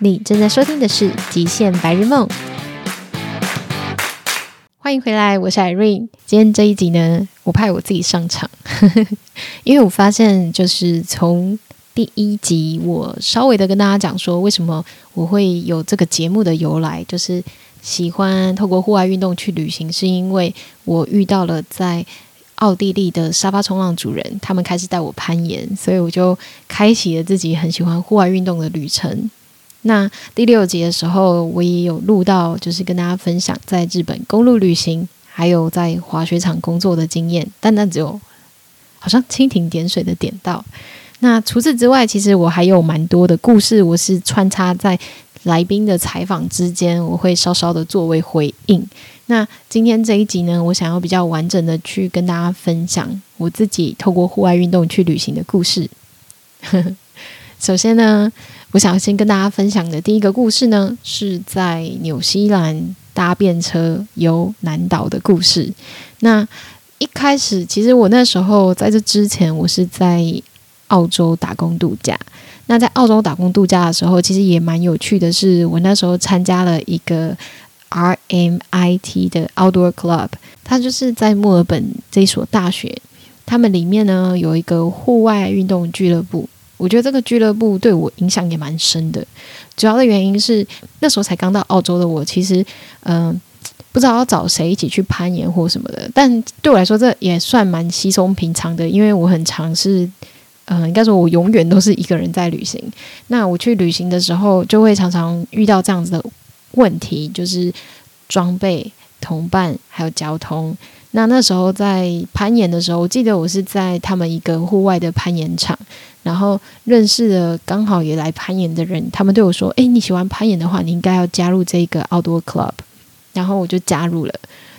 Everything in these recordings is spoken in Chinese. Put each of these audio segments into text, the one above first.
你正在收听的是《极限白日梦》，欢迎回来，我是 Irene。今天这一集呢，我派我自己上场，因为我发现，就是从第一集，我稍微的跟大家讲说，为什么我会有这个节目的由来，就是喜欢透过户外运动去旅行，是因为我遇到了在奥地利的沙发冲浪主人，他们开始带我攀岩，所以我就开启了自己很喜欢户外运动的旅程。那第六集的时候，我也有录到，就是跟大家分享在日本公路旅行，还有在滑雪场工作的经验，但那只有好像蜻蜓点水的点到。那除此之外，其实我还有蛮多的故事，我是穿插在来宾的采访之间，我会稍稍的作为回应。那今天这一集呢，我想要比较完整的去跟大家分享我自己透过户外运动去旅行的故事。首先呢，我想先跟大家分享的第一个故事呢，是在纽西兰搭便车游南岛的故事。那一开始，其实我那时候在这之前，我是在澳洲打工度假。那在澳洲打工度假的时候，其实也蛮有趣的是，我那时候参加了一个。RMIT 的 Outdoor Club，它就是在墨尔本这所大学，他们里面呢有一个户外运动俱乐部。我觉得这个俱乐部对我影响也蛮深的。主要的原因是那时候才刚到澳洲的我，其实嗯、不知道要找谁一起去攀岩或什么的。但对我来说，这也算蛮稀松平常的，因为我很尝试嗯、呃，应该说我永远都是一个人在旅行。那我去旅行的时候，就会常常遇到这样子的。问题就是装备、同伴还有交通。那那时候在攀岩的时候，我记得我是在他们一个户外的攀岩场，然后认识了刚好也来攀岩的人。他们对我说：“诶，你喜欢攀岩的话，你应该要加入这个 Outdoor Club。”然后我就加入了。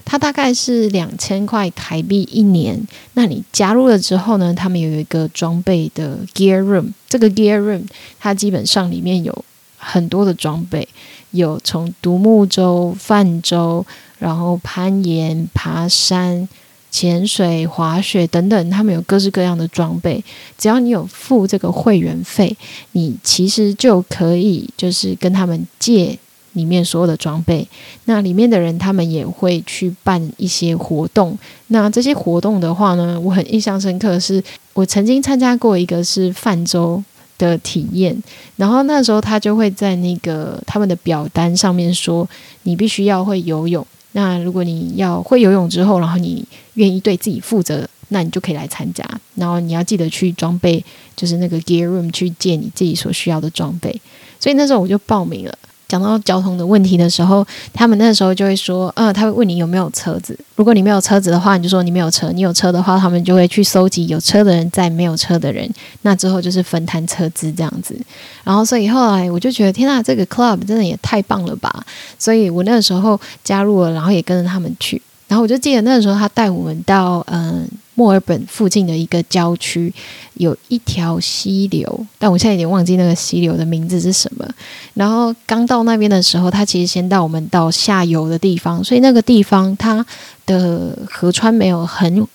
它大概是两千块台币一年。那你加入了之后呢，他们有一个装备的 Gear Room。这个 Gear Room 它基本上里面有很多的装备。有从独木舟、泛舟，然后攀岩、爬山、潜水、滑雪等等，他们有各式各样的装备。只要你有付这个会员费，你其实就可以就是跟他们借里面所有的装备。那里面的人他们也会去办一些活动。那这些活动的话呢，我很印象深刻是，我曾经参加过一个是泛舟。的体验，然后那时候他就会在那个他们的表单上面说，你必须要会游泳。那如果你要会游泳之后，然后你愿意对自己负责，那你就可以来参加。然后你要记得去装备，就是那个 gear room 去借你自己所需要的装备。所以那时候我就报名了。讲到交通的问题的时候，他们那时候就会说，嗯，他会问你有没有车子。如果你没有车子的话，你就说你没有车。你有车的话，他们就会去搜集有车的人在没有车的人。那之后就是分摊车资这样子。然后所以后来我就觉得，天呐，这个 club 真的也太棒了吧！所以我那个时候加入了，然后也跟着他们去。然后我就记得那时候他带我们到嗯。墨尔本附近的一个郊区有一条溪流，但我现在有点忘记那个溪流的名字是什么。然后刚到那边的时候，他其实先带我们到下游的地方，所以那个地方它的河川没有很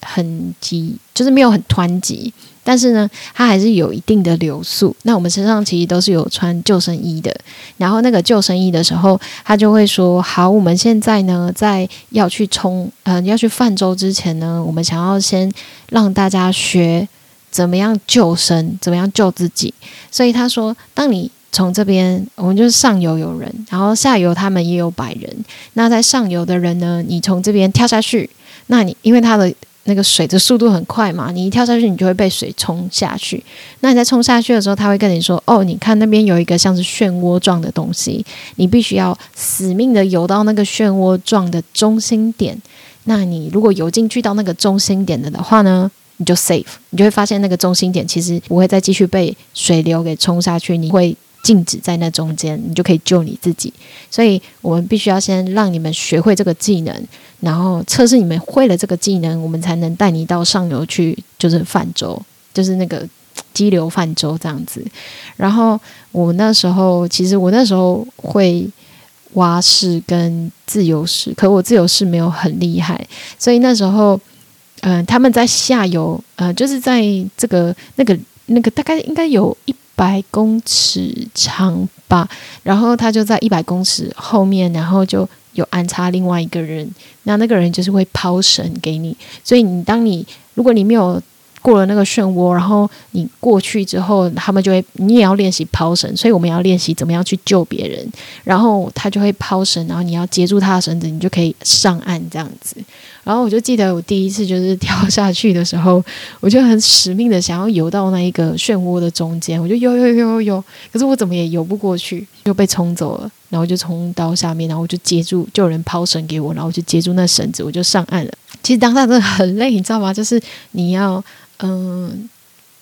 很急，就是没有很湍急。但是呢，它还是有一定的流速。那我们身上其实都是有穿救生衣的。然后那个救生衣的时候，他就会说：“好，我们现在呢，在要去冲，呃，要去泛舟之前呢，我们想要先让大家学怎么样救生，怎么样救自己。所以他说，当你从这边，我们就是上游有人，然后下游他们也有百人。那在上游的人呢，你从这边跳下去，那你因为他的。那个水的速度很快嘛，你一跳下去，你就会被水冲下去。那你在冲下去的时候，他会跟你说：“哦，你看那边有一个像是漩涡状的东西，你必须要死命的游到那个漩涡状的中心点。那你如果游进去到那个中心点的的话呢，你就 safe，你就会发现那个中心点其实不会再继续被水流给冲下去，你会。”静止在那中间，你就可以救你自己。所以我们必须要先让你们学会这个技能，然后测试你们会了这个技能，我们才能带你到上游去，就是泛舟，就是那个激流泛舟这样子。然后我那时候，其实我那时候会蛙式跟自由式，可我自由式没有很厉害，所以那时候，嗯、他们在下游，呃，就是在这个那个那个大概应该有一。百公尺长吧，然后他就在一百公尺后面，然后就有安插另外一个人，那那个人就是会抛绳给你，所以你当你如果你没有。过了那个漩涡，然后你过去之后，他们就会，你也要练习抛绳，所以我们要练习怎么样去救别人。然后他就会抛绳，然后你要接住他的绳子，你就可以上岸这样子。然后我就记得我第一次就是跳下去的时候，我就很使命的想要游到那一个漩涡的中间，我就游游游游游，可是我怎么也游不过去，就被冲走了。然后就冲到下面，然后我就接住，就有人抛绳给我，然后我就接住那绳子，我就上岸了。其实当下真的很累，你知道吗？就是你要。嗯，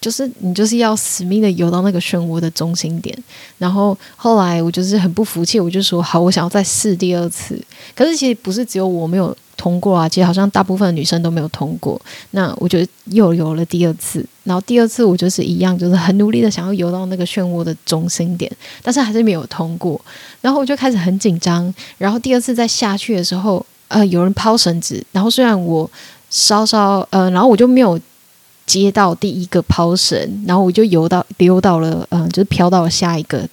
就是你就是要死命的游到那个漩涡的中心点，然后后来我就是很不服气，我就说好，我想要再试第二次。可是其实不是只有我没有通过啊，其实好像大部分女生都没有通过。那我就又游了第二次，然后第二次我就是一样，就是很努力的想要游到那个漩涡的中心点，但是还是没有通过。然后我就开始很紧张。然后第二次再下去的时候，呃，有人抛绳子，然后虽然我稍稍呃，然后我就没有。接到第一个抛绳，然后我就游到溜到了，嗯，就是飘到了下一个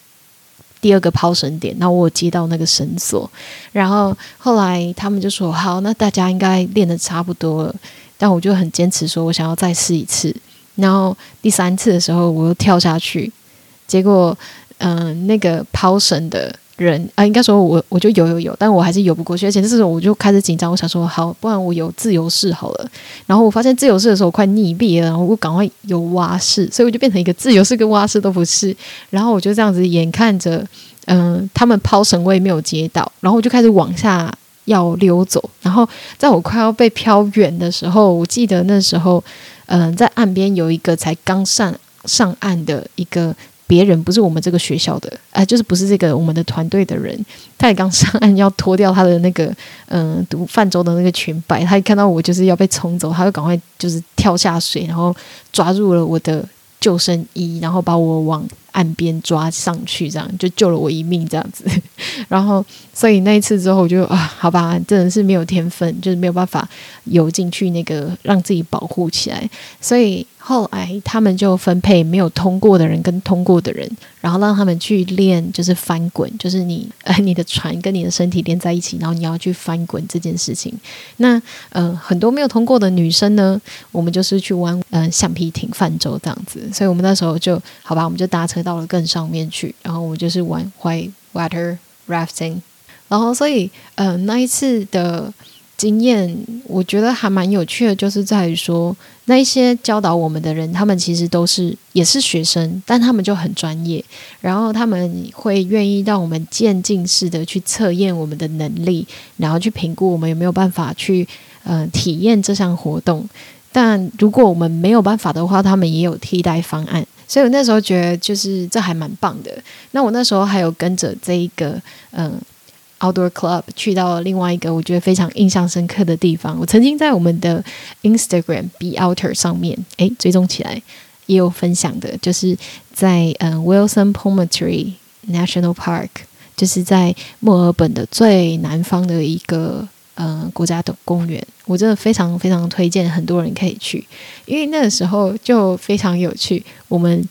第二个抛绳点，然后我接到那个绳索，然后后来他们就说好，那大家应该练的差不多了，但我就很坚持说我想要再试一次，然后第三次的时候我又跳下去，结果嗯，那个抛绳的。人啊，应该说我我就游游游，但我还是游不过去，而且这时候我就开始紧张，我想说好，不然我游自由式好了。然后我发现自由式的时候快溺毙了，然后我赶快游蛙式，所以我就变成一个自由式跟蛙式都不是。然后我就这样子眼看着，嗯、他们抛绳我也没有接到，然后我就开始往下要溜走。然后在我快要被飘远的时候，我记得那时候，嗯、在岸边有一个才刚上上岸的一个。别人不是我们这个学校的，哎、就是不是这个我们的团队的人，他也刚上岸要脱掉他的那个，嗯、毒，泛舟的那个裙摆，他一看到我就是要被冲走，他就赶快就是跳下水，然后抓住了我的救生衣，然后把我往岸边抓上去，这样就救了我一命，这样子。然后，所以那一次之后，我就啊，好吧，真的是没有天分，就是没有办法游进去那个让自己保护起来，所以。后来他们就分配没有通过的人跟通过的人，然后让他们去练，就是翻滚，就是你呃 你的船跟你的身体连在一起，然后你要去翻滚这件事情。那呃很多没有通过的女生呢，我们就是去玩嗯、呃、橡皮艇泛舟这样子。所以我们那时候就好吧，我们就搭车到了更上面去，然后我就是玩 white water rafting，然后所以呃那一次的。经验我觉得还蛮有趣的，就是在于说，那一些教导我们的人，他们其实都是也是学生，但他们就很专业，然后他们会愿意让我们渐进式的去测验我们的能力，然后去评估我们有没有办法去呃体验这项活动。但如果我们没有办法的话，他们也有替代方案。所以我那时候觉得就是这还蛮棒的。那我那时候还有跟着这一个嗯。Outdoor Club 去到另外一个我觉得非常印象深刻的地方。我曾经在我们的 Instagram Be Outer 上面，诶，追踪起来也有分享的，就是在嗯 Wilson Promontory National Park，就是在墨尔本的最南方的一个呃国家的公园。我真的非常非常推荐很多人可以去，因为那个时候就非常有趣。我们。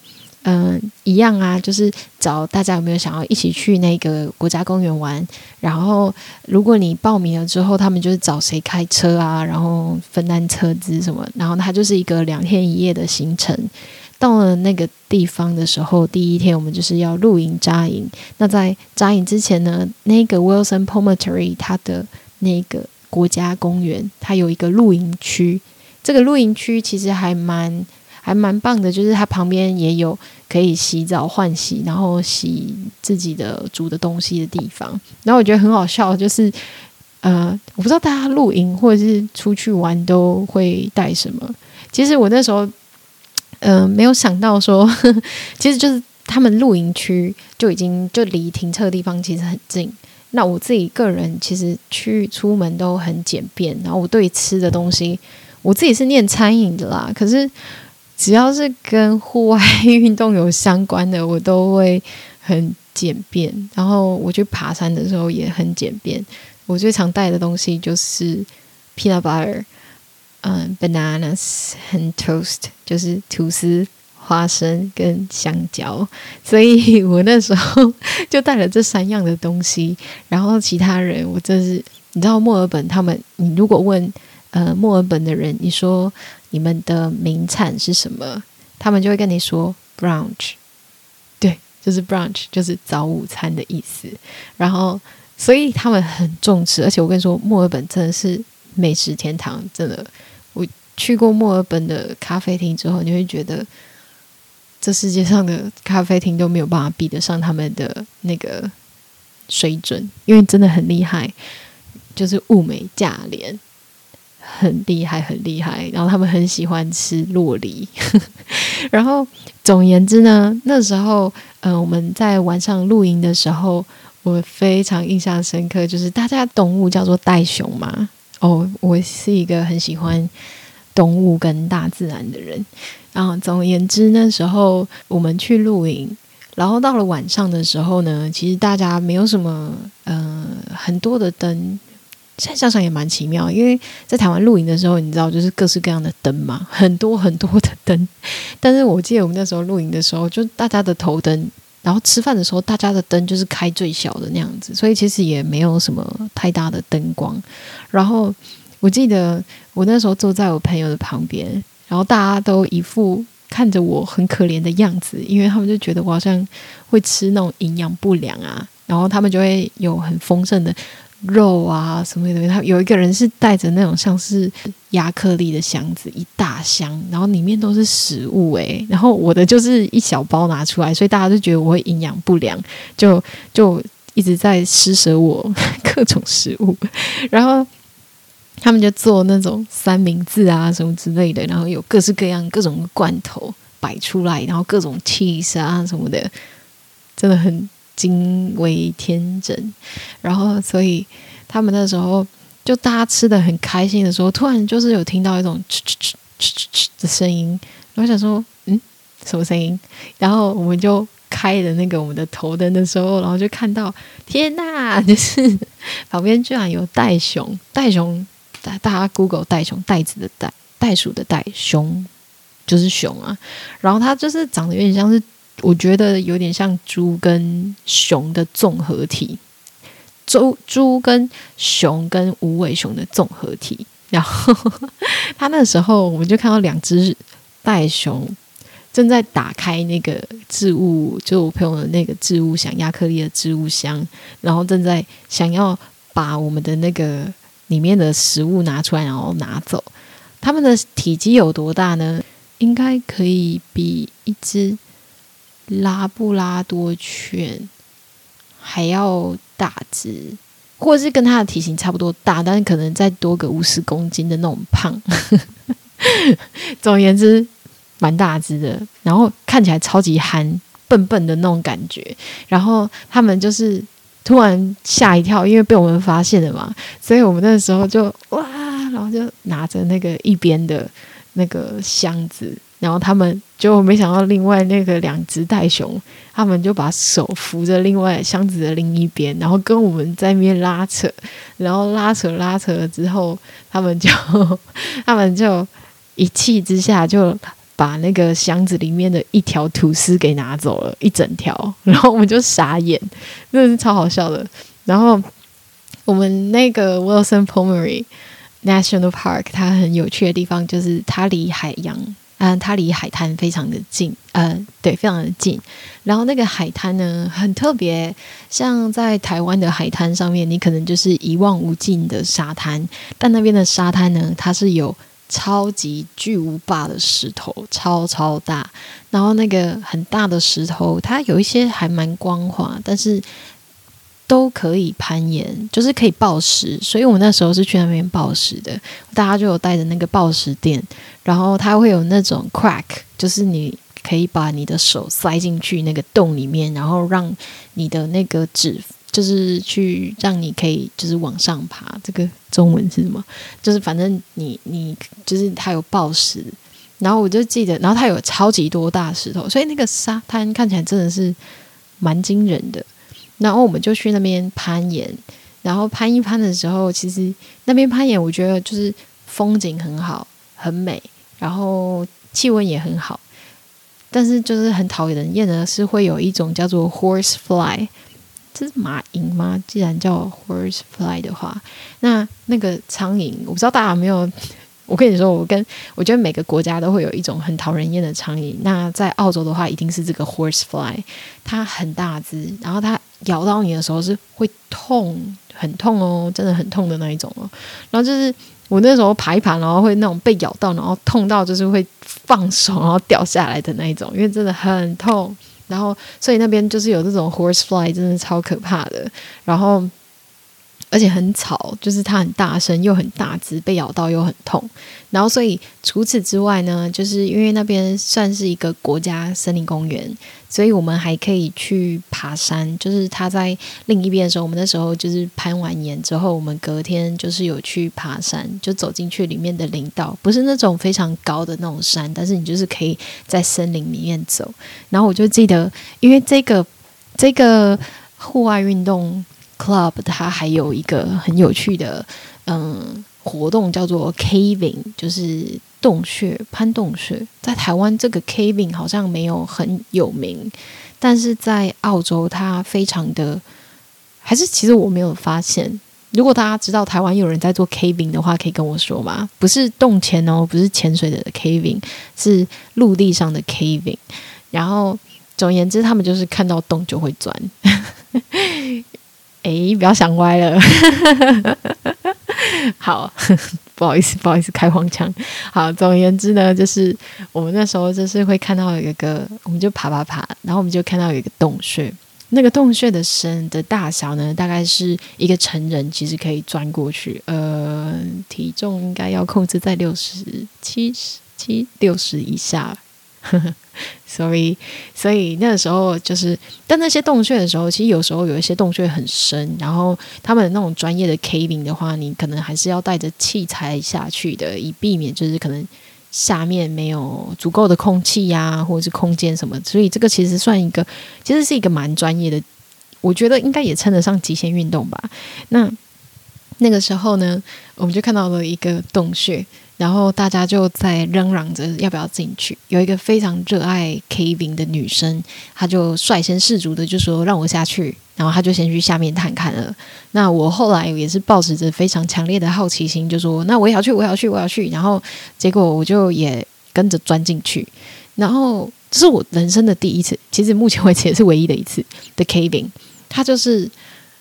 嗯，一样啊，就是找大家有没有想要一起去那个国家公园玩。然后，如果你报名了之后，他们就是找谁开车啊，然后分担车资什么。然后，它就是一个两天一夜的行程。到了那个地方的时候，第一天我们就是要露营扎营。那在扎营之前呢，那个 Wilson Promontory 它的那个国家公园，它有一个露营区。这个露营区其实还蛮。还蛮棒的，就是它旁边也有可以洗澡换洗，然后洗自己的煮的东西的地方。然后我觉得很好笑，就是呃，我不知道大家露营或者是出去玩都会带什么。其实我那时候嗯、没有想到说，其实就是他们露营区就已经就离停车的地方其实很近。那我自己个人其实去出门都很简便，然后我对吃的东西，我自己是念餐饮的啦，可是。只要是跟户外运动有相关的，我都会很简便。然后我去爬山的时候也很简便。我最常带的东西就是 peanut butter，嗯，bananas and toast，就是吐司、花生跟香蕉，所以 我那时候就带了这三样的东西。然后其他人，我真是你知道墨尔本他们，你如果问呃墨尔本的人，你说你们的名产是什么，他们就会跟你说 brunch，对，就是 brunch，就是早午餐的意思。然后所以他们很重视，而且我跟你说，墨尔本真的是美食天堂，真的。我去过墨尔本的咖啡厅之后，你会觉得。这世界上的咖啡厅都没有办法比得上他们的那个水准，因为真的很厉害，就是物美价廉，很厉害，很厉害。然后他们很喜欢吃洛梨，然后总言之呢，那时候，嗯、我们在晚上露营的时候，我非常印象深刻，就是大家动物叫做袋熊嘛。哦，我是一个很喜欢动物跟大自然的人。啊，总而言之，那时候我们去露营，然后到了晚上的时候呢，其实大家没有什么，呃，很多的灯。现在想想也蛮奇妙，因为在台湾露营的时候，你知道，就是各式各样的灯嘛，很多很多的灯。但是我记得我们那时候露营的时候，就大家的头灯，然后吃饭的时候，大家的灯就是开最小的那样子，所以其实也没有什么太大的灯光。然后我记得我那时候坐在我朋友的旁边。然后大家都一副看着我很可怜的样子，因为他们就觉得我好像会吃那种营养不良啊。然后他们就会有很丰盛的肉啊什么的。他有一个人是带着那种像是亚克力的箱子，一大箱，然后里面都是食物诶。然后我的就是一小包拿出来，所以大家就觉得我会营养不良，就就一直在施舍我各种食物，然后。他们就做那种三明治啊什么之类的，然后有各式各样各种罐头摆出来，然后各种 cheese 啊什么的，真的很惊为天人。然后，所以他们那时候就大家吃的很开心的时候，突然就是有听到一种哧哧哧哧哧哧的声音，然后想说，嗯，什么声音？然后我们就。开的那个我们的头灯的时候，然后就看到，天呐，就是 旁边居然有袋熊，袋熊。大家 Google 袋熊，袋子的袋，袋鼠的袋，熊就是熊啊。然后它就是长得有点像是，我觉得有点像猪跟熊的综合体，猪猪跟熊跟无尾熊的综合体。然后他那时候我们就看到两只袋熊正在打开那个置物，就我朋友的那个置物箱，亚克力的置物箱，然后正在想要把我们的那个。里面的食物拿出来，然后拿走。它们的体积有多大呢？应该可以比一只拉布拉多犬还要大只，或者是跟它的体型差不多大，但是可能再多个五十公斤的那种胖。总而言之，蛮大只的，然后看起来超级憨，笨笨的那种感觉。然后他们就是。突然吓一跳，因为被我们发现了嘛，所以我们那时候就哇，然后就拿着那个一边的那个箱子，然后他们就没想到另外那个两只袋熊，他们就把手扶着另外箱子的另一边，然后跟我们在那边拉扯，然后拉扯拉扯了之后，他们就 他们就一气之下就。把那个箱子里面的一条吐司给拿走了，一整条，然后我们就傻眼，真的是超好笑的。然后我们那个 Wilson Pomeroy National Park，它很有趣的地方就是它离海洋，嗯、它离海滩非常的近，呃，对，非常的近。然后那个海滩呢，很特别，像在台湾的海滩上面，你可能就是一望无尽的沙滩，但那边的沙滩呢，它是有。超级巨无霸的石头，超超大。然后那个很大的石头，它有一些还蛮光滑，但是都可以攀岩，就是可以抱石。所以我那时候是去那边抱石的，大家就有带着那个抱石垫，然后它会有那种 crack，就是你可以把你的手塞进去那个洞里面，然后让你的那个指。就是去让你可以就是往上爬，这个中文是什么？就是反正你你就是它有暴石，然后我就记得，然后它有超级多大石头，所以那个沙滩看起来真的是蛮惊人的。然后我们就去那边攀岩，然后攀一攀的时候，其实那边攀岩我觉得就是风景很好，很美，然后气温也很好。但是就是很讨人厌的是会有一种叫做 horse fly，这是马蝇吗？既然叫 horse fly 的话，那那个苍蝇，我不知道大家有没有。我跟你说，我跟我觉得每个国家都会有一种很讨人厌的苍蝇。那在澳洲的话，一定是这个 horsefly，它很大只，然后它咬到你的时候是会痛，很痛哦，真的很痛的那一种哦。然后就是我那时候爬一爬，然后会那种被咬到，然后痛到就是会放手，然后掉下来的那一种，因为真的很痛。然后所以那边就是有这种 horsefly，真的超可怕的。然后。而且很吵，就是它很大声，又很大只，被咬到又很痛。然后，所以除此之外呢，就是因为那边算是一个国家森林公园，所以我们还可以去爬山。就是他在另一边的时候，我们那时候就是攀完岩之后，我们隔天就是有去爬山，就走进去里面的林道，不是那种非常高的那种山，但是你就是可以在森林里面走。然后我就记得，因为这个这个户外运动。Club 它还有一个很有趣的嗯活动叫做 caving，就是洞穴攀洞穴。在台湾这个 caving 好像没有很有名，但是在澳洲它非常的，还是其实我没有发现。如果大家知道台湾有人在做 caving 的话，可以跟我说吗？不是洞潜哦，不是潜水的 caving，是陆地上的 caving。然后总而言之，他们就是看到洞就会钻。诶，不要想歪了。好，不好意思，不好意思，开黄腔。好，总而言之呢，就是我们那时候就是会看到有一个，我们就爬爬爬，然后我们就看到有一个洞穴。那个洞穴的深的大小呢，大概是一个成人其实可以钻过去。呃，体重应该要控制在六十七十七六十以下。所以，所以那个时候就是，但那些洞穴的时候，其实有时候有一些洞穴很深，然后他们那种专业的 K 零的话，你可能还是要带着器材下去的，以避免就是可能下面没有足够的空气呀、或者是空间什么。所以这个其实算一个，其实是一个蛮专业的，我觉得应该也称得上极限运动吧。那那个时候呢，我们就看到了一个洞穴。然后大家就在嚷嚷着要不要进去。有一个非常热爱 caving 的女生，她就率先士卒的就说让我下去，然后她就先去下面探看了。那我后来也是抱持着非常强烈的好奇心，就说那我也要去，我也要去，我要去。然后结果我就也跟着钻进去。然后这是我人生的第一次，其实目前为止也是唯一的一次的 caving。它就是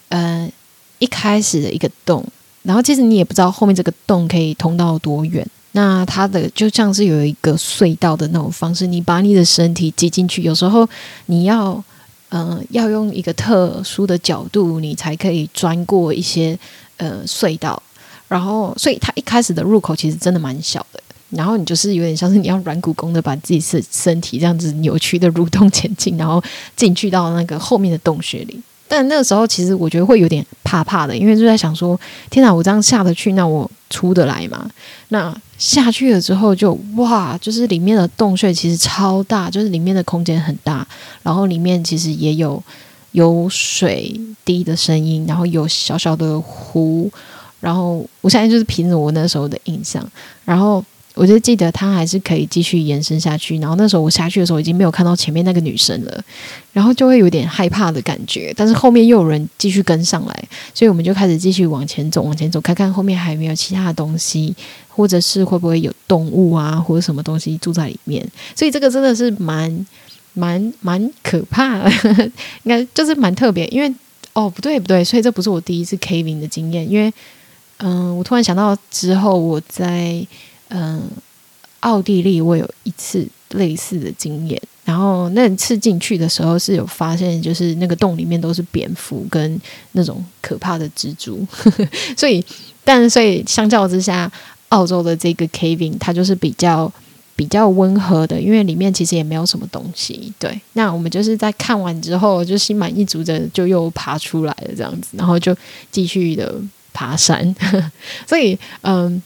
呃一开始的一个洞。然后其实你也不知道后面这个洞可以通到多远，那它的就像是有一个隧道的那种方式，你把你的身体挤进去，有时候你要嗯、要用一个特殊的角度，你才可以钻过一些呃隧道。然后，所以它一开始的入口其实真的蛮小的，然后你就是有点像是你要软骨功的把自己身身体这样子扭曲的蠕动前进，然后进去到那个后面的洞穴里。但那个时候，其实我觉得会有点怕怕的，因为就在想说：天哪，我这样下得去，那我出得来吗？那下去了之后就，就哇，就是里面的洞穴其实超大，就是里面的空间很大，然后里面其实也有有水滴的声音，然后有小小的湖，然后我现在就是凭着我那时候的印象，然后。我就记得它还是可以继续延伸下去，然后那时候我下去的时候已经没有看到前面那个女生了，然后就会有点害怕的感觉。但是后面又有人继续跟上来，所以我们就开始继续往前走，往前走，看看后面还有没有其他的东西，或者是会不会有动物啊，或者什么东西住在里面。所以这个真的是蛮蛮蛮可怕的，应该就是蛮特别。因为哦，不对不对，所以这不是我第一次 caving 的经验，因为嗯、我突然想到之后我在。嗯，奥地利我有一次类似的经验，然后那次进去的时候是有发现，就是那个洞里面都是蝙蝠跟那种可怕的蜘蛛，所以，但所以相较之下，澳洲的这个 caving 它就是比较比较温和的，因为里面其实也没有什么东西。对，那我们就是在看完之后就心满意足的就又爬出来了这样子，然后就继续的爬山，所以嗯。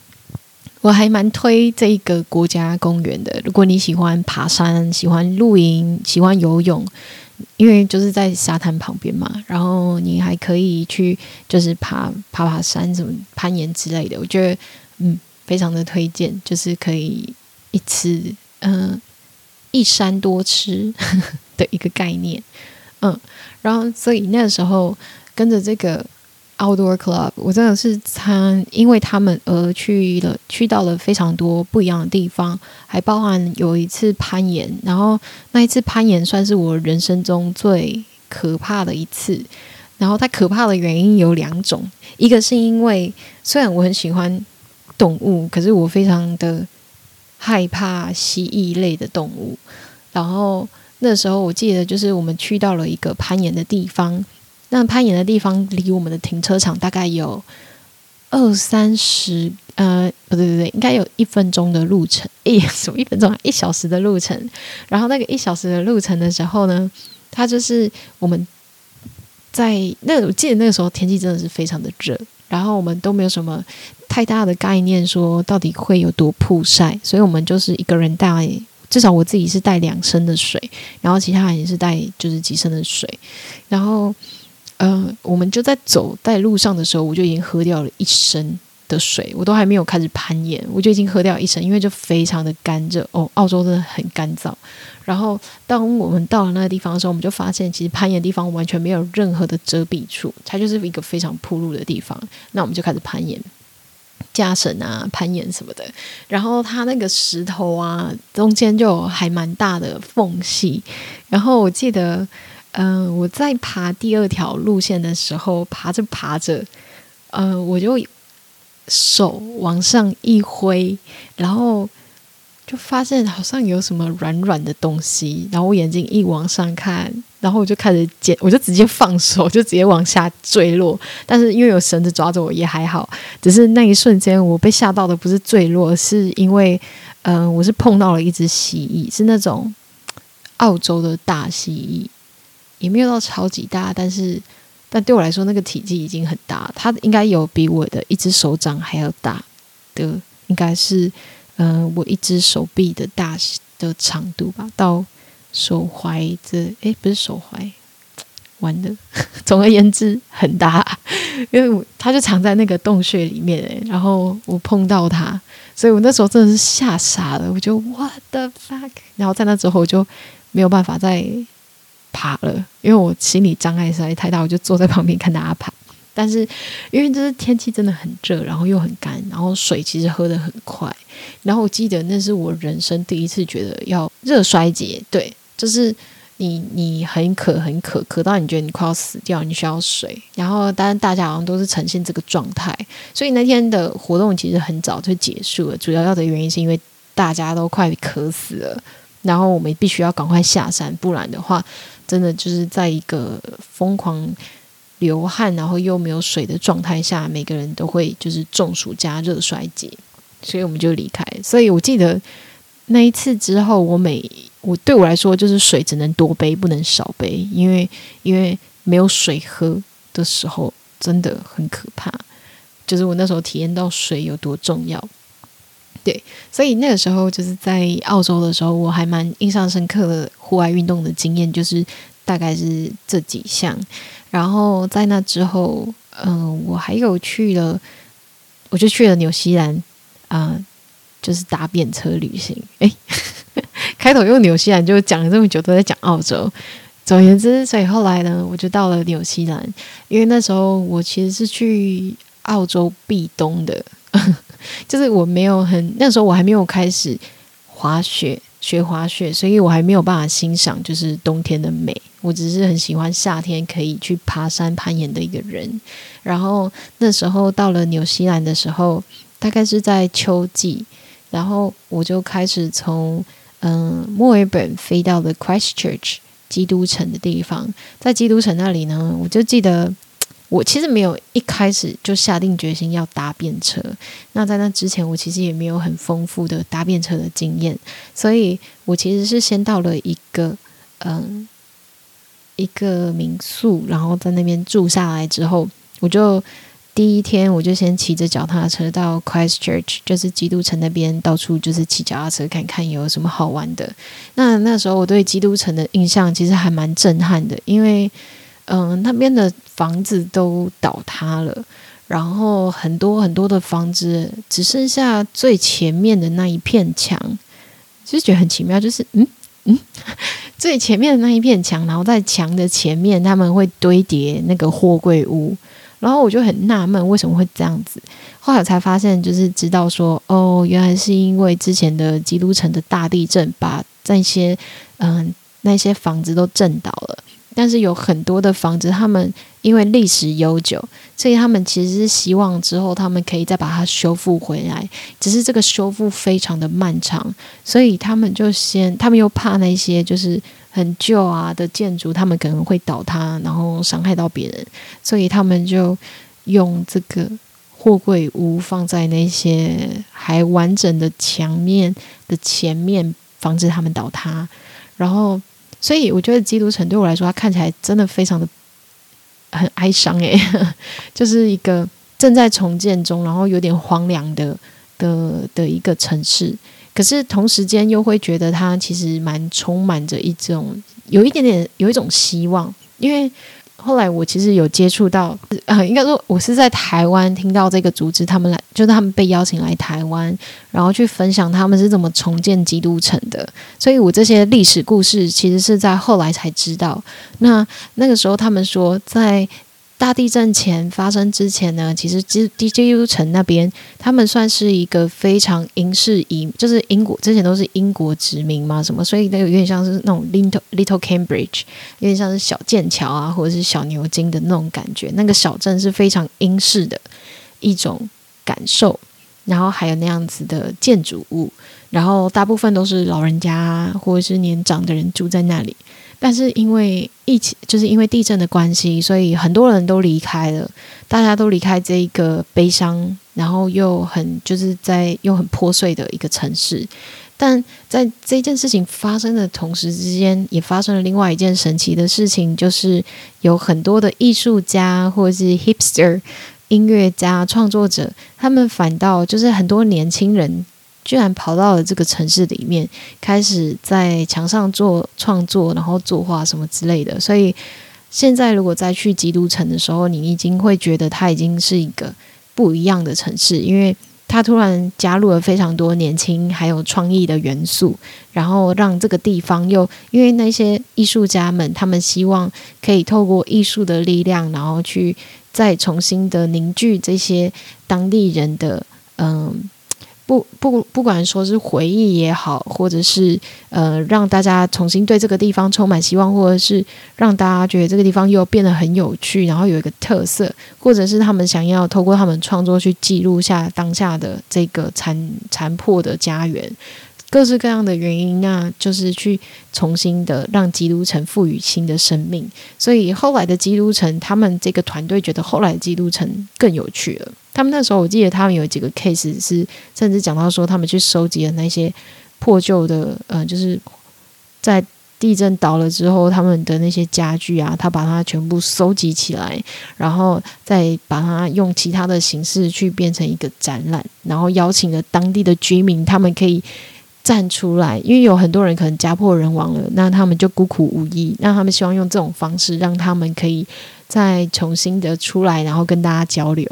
我还蛮推这一个国家公园的。如果你喜欢爬山、喜欢露营、喜欢游泳，因为就是在沙滩旁边嘛，然后你还可以去就是爬爬爬山、什么攀岩之类的。我觉得嗯，非常的推荐，就是可以一次嗯、一山多吃 的一个概念，嗯，然后所以那个时候跟着这个 Outdoor Club，我真的是参，因为他们而去了，去到了非常多不一样的地方，还包含有一次攀岩，然后那一次攀岩算是我人生中最可怕的一次，然后它可怕的原因有两种，一个是因为虽然我很喜欢动物，可是我非常的。害怕蜥蜴类的动物，然后那时候我记得就是我们去到了一个攀岩的地方，那攀岩的地方离我们的停车场大概有二三十，呃，不对不对，应该有一分钟的路程，一，什么一分钟？一小时的路程。然后那个一小时的路程的时候呢，它就是我们在那我记得那个时候天气真的是非常的热。然后我们都没有什么太大的概念，说到底会有多曝晒，所以我们就是一个人带，至少我自己是带两升的水，然后其他人也是带就是几升的水，然后呃，我们就在走在路上的时候，我就已经喝掉了一升的水，我都还没有开始攀岩，我就已经喝掉一升，因为就非常的干热哦，澳洲真的很干燥。然后，当我们到了那个地方的时候，我们就发现，其实攀岩的地方完全没有任何的遮蔽处，它就是一个非常铺路的地方。那我们就开始攀岩，架绳啊，攀岩什么的。然后它那个石头啊，中间就还蛮大的缝隙。然后我记得，嗯、我在爬第二条路线的时候，爬着爬着，呃，我就手往上一挥，然后。就发现好像有什么软软的东西，然后我眼睛一往上看，然后我就开始捡，我就直接放手，就直接往下坠落。但是因为有绳子抓着我，也还好。只是那一瞬间，我被吓到的不是坠落，是因为，嗯、我是碰到了一只蜥蜴，是那种澳洲的大蜥蜴，也没有到超级大，但是，但对我来说，那个体积已经很大，它应该有比我的一只手掌还要大的，应该是。嗯、我一只手臂的大的长度吧，到手踝这，诶，不是手踝，完了。总而言之，很大，因为我它就藏在那个洞穴里面，然后我碰到它，所以我那时候真的是吓傻了，我就 What the fuck，然后在那之后我就没有办法再爬了，因为我心理障碍实在太大，我就坐在旁边看大家爬。但是，因为就是天气真的很热，然后又很干，然后水其实喝得很快。然后我记得那是我人生第一次觉得要热衰竭，对，就是你你很渴很渴，渴到你觉得你快要死掉，你需要水。然后，当然大家好像都是呈现这个状态，所以那天的活动其实很早就结束了。主要要的原因是因为大家都快渴死了，然后我们必须要赶快下山，不然的话，真的就是在一个疯狂。流汗，然后又没有水的状态下，每个人都会就是中暑加热衰竭，所以我们就离开。所以我记得那一次之后，我每我对我来说就是水只能多杯，不能少杯，因为因为没有水喝的时候真的很可怕。就是我那时候体验到水有多重要。对，所以那个时候就是在澳洲的时候，我还蛮印象深刻的户外运动的经验，就是大概是这几项。然后在那之后，嗯、我还有去了，我就去了纽西兰，啊、就是搭便车旅行。诶，开头用纽西兰就讲了这么久，都在讲澳洲。总而言之，所以后来呢，我就到了纽西兰，因为那时候我其实是去澳洲避冬的，就是我没有很那时候我还没有开始滑雪。学滑雪，所以我还没有办法欣赏就是冬天的美。我只是很喜欢夏天可以去爬山攀岩的一个人。然后那时候到了纽西兰的时候，大概是在秋季，然后我就开始从嗯墨尔本飞到了 Christchurch 基督城的地方。在基督城那里呢，我就记得。我其实没有一开始就下定决心要搭便车。那在那之前，我其实也没有很丰富的搭便车的经验，所以我其实是先到了一个嗯一个民宿，然后在那边住下来之后，我就第一天我就先骑着脚踏车到 Christchurch，就是基督城那边到处就是骑脚踏车看看有什么好玩的。那那时候我对基督城的印象其实还蛮震撼的，因为。嗯，那边的房子都倒塌了，然后很多很多的房子只剩下最前面的那一片墙，就觉得很奇妙。就是，嗯，嗯，最前面的那一片墙，然后在墙的前面他们会堆叠那个货柜屋，然后我就很纳闷为什么会这样子。后来才发现，就是知道说，哦，原来是因为之前的基督城的大地震，把那些嗯、那些房子都震倒了。但是有很多的房子，他们因为历史悠久，所以他们其实是希望之后他们可以再把它修复回来。只是这个修复非常的漫长，所以他们就先，他们又怕那些就是很旧啊的建筑，他们可能会倒塌，然后伤害到别人，所以他们就用这个货柜屋放在那些还完整的墙面的前面，防止他们倒塌，然后。所以我觉得基督城对我来说，它看起来真的非常的很哀伤诶，就是一个正在重建中，然后有点荒凉的的的一个城市。可是同时间又会觉得它其实蛮充满着一种有一点点有一种希望，因为。后来我其实有接触到，呃，应该说我是在台湾听到这个组织，他们来就是他们被邀请来台湾，然后去分享他们是怎么重建基督城的。所以我这些历史故事其实是在后来才知道。那那个时候他们说在。大地震前发生之前呢，其实基基督城那边，他们算是一个非常英式移，就是英国之前都是英国殖民嘛，什么，所以那有点像是那种 little little Cambridge，有点像是小剑桥啊，或者是小牛津的那种感觉。那个小镇是非常英式的一种感受，然后还有那样子的建筑物，然后大部分都是老人家或者是年长的人住在那里。但是因为疫情，就是因为地震的关系，所以很多人都离开了，大家都离开这一个悲伤，然后又很就是在又很破碎的一个城市。但在这件事情发生的同时之间，也发生了另外一件神奇的事情，就是有很多的艺术家或者是 hipster 音乐家创作者，他们反倒就是很多年轻人。居然跑到了这个城市里面，开始在墙上做创作，然后作画什么之类的。所以现在如果再去基督城的时候，你已经会觉得它已经是一个不一样的城市，因为它突然加入了非常多年轻还有创意的元素，然后让这个地方又因为那些艺术家们，他们希望可以透过艺术的力量，然后去再重新的凝聚这些当地人的嗯。不不，不管说是回忆也好，或者是呃，让大家重新对这个地方充满希望，或者是让大家觉得这个地方又变得很有趣，然后有一个特色，或者是他们想要透过他们创作去记录下当下的这个残残破的家园。各式各样的原因，那就是去重新的让基督城赋予新的生命。所以后来的基督城，他们这个团队觉得后来基督城更有趣了。他们那时候，我记得他们有几个 case 是，甚至讲到说，他们去收集了那些破旧的，呃，就是在地震倒了之后，他们的那些家具啊，他把它全部收集起来，然后再把它用其他的形式去变成一个展览，然后邀请了当地的居民，他们可以。站出来，因为有很多人可能家破人亡了，那他们就孤苦无依，那他们希望用这种方式让他们可以再重新的出来，然后跟大家交流。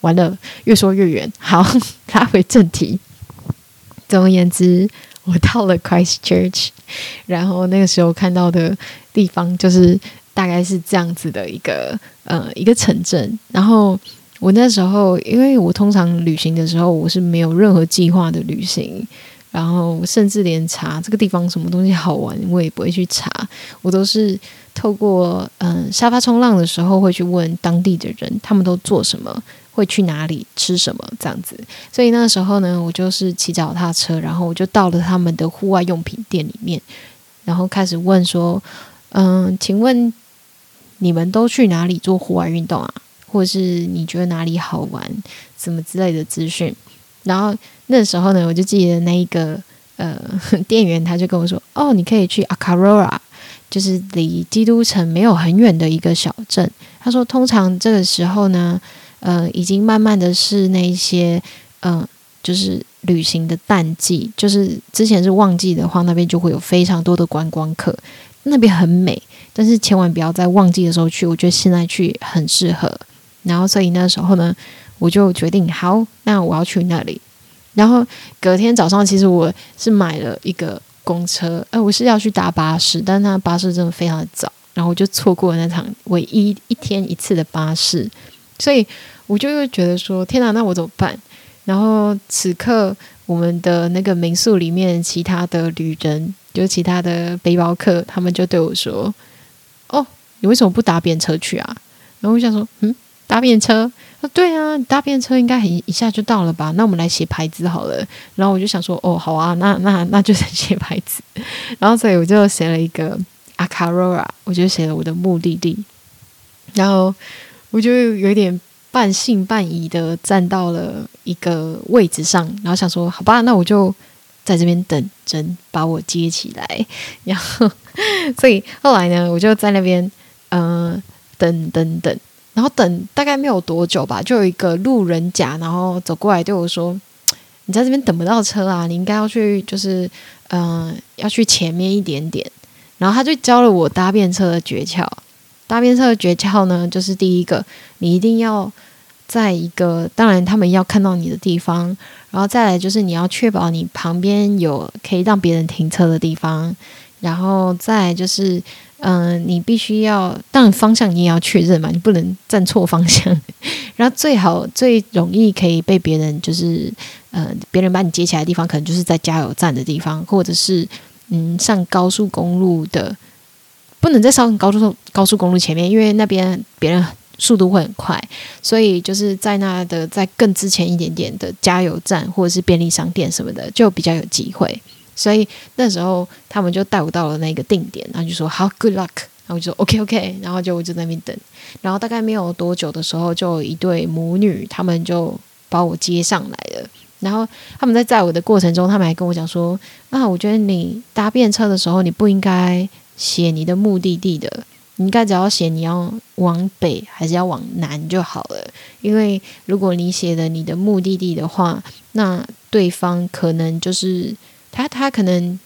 完了，越说越远，好，拉回正题。总而言之，我到了 Christchurch，然后那个时候看到的地方就是大概是这样子的一个呃一个城镇。然后我那时候，因为我通常旅行的时候，我是没有任何计划的旅行。然后甚至连查这个地方什么东西好玩，我也不会去查。我都是透过嗯沙发冲浪的时候会去问当地的人，他们都做什么，会去哪里吃什么这样子。所以那时候呢，我就是骑脚踏车，然后我就到了他们的户外用品店里面，然后开始问说：“嗯，请问你们都去哪里做户外运动啊？或者是你觉得哪里好玩，什么之类的资讯？”然后那时候呢，我就记得那一个呃 店员，他就跟我说：“哦，你可以去 Akaroa，就是离基督城没有很远的一个小镇。”他说：“通常这个时候呢，呃，已经慢慢的是那些嗯、呃，就是旅行的淡季，就是之前是旺季的话，那边就会有非常多的观光客，那边很美，但是千万不要在旺季的时候去，我觉得现在去很适合。然后所以那时候呢。”我就决定好，那我要去那里。然后隔天早上，其实我是买了一个公车，呃，我是要去搭巴士，但是那巴士真的非常的早，然后我就错过了那场唯一一天一次的巴士，所以我就会觉得说，天哪，那我怎么办？然后此刻我们的那个民宿里面其他的旅人，就其他的背包客，他们就对我说：“哦，你为什么不搭便车去啊？”然后我想说：“嗯。”搭便车，啊，对啊，搭便车应该很一下就到了吧？那我们来写牌子好了。然后我就想说，哦，好啊，那那那就是写牌子。然后所以我就写了一个阿卡罗拉，我就写了我的目的地。然后我就有点半信半疑的站到了一个位置上，然后想说，好吧，那我就在这边等人把我接起来。然后所以后来呢，我就在那边，嗯、等等等。然后等大概没有多久吧，就有一个路人甲，然后走过来对我说：“你在这边等不到车啊，你应该要去，就是嗯、要去前面一点点。”然后他就教了我搭便车的诀窍。搭便车的诀窍呢，就是第一个，你一定要在一个当然他们要看到你的地方，然后再来就是你要确保你旁边有可以让别人停车的地方，然后再就是。嗯、你必须要，当然方向你也要确认嘛，你不能站错方向。然后最好最容易可以被别人就是，呃，别人把你接起来的地方，可能就是在加油站的地方，或者是嗯上高速公路的，不能在上高速高速公路前面，因为那边别人速度会很快，所以就是在那的在更之前一点点的加油站或者是便利商店什么的，就比较有机会。所以那时候他们就带我到了那个定点，然后就说好，good luck，然后我就说 OK OK，然后就我就在那边等，然后大概没有多久的时候，就有一对母女，他们就把我接上来了。然后他们在载我的过程中，他们还跟我讲说：“啊，我觉得你搭便车的时候，你不应该写你的目的地的，你应该只要写你要往北还是要往南就好了。因为如果你写了你的目的地的话，那对方可能就是。”他他可能，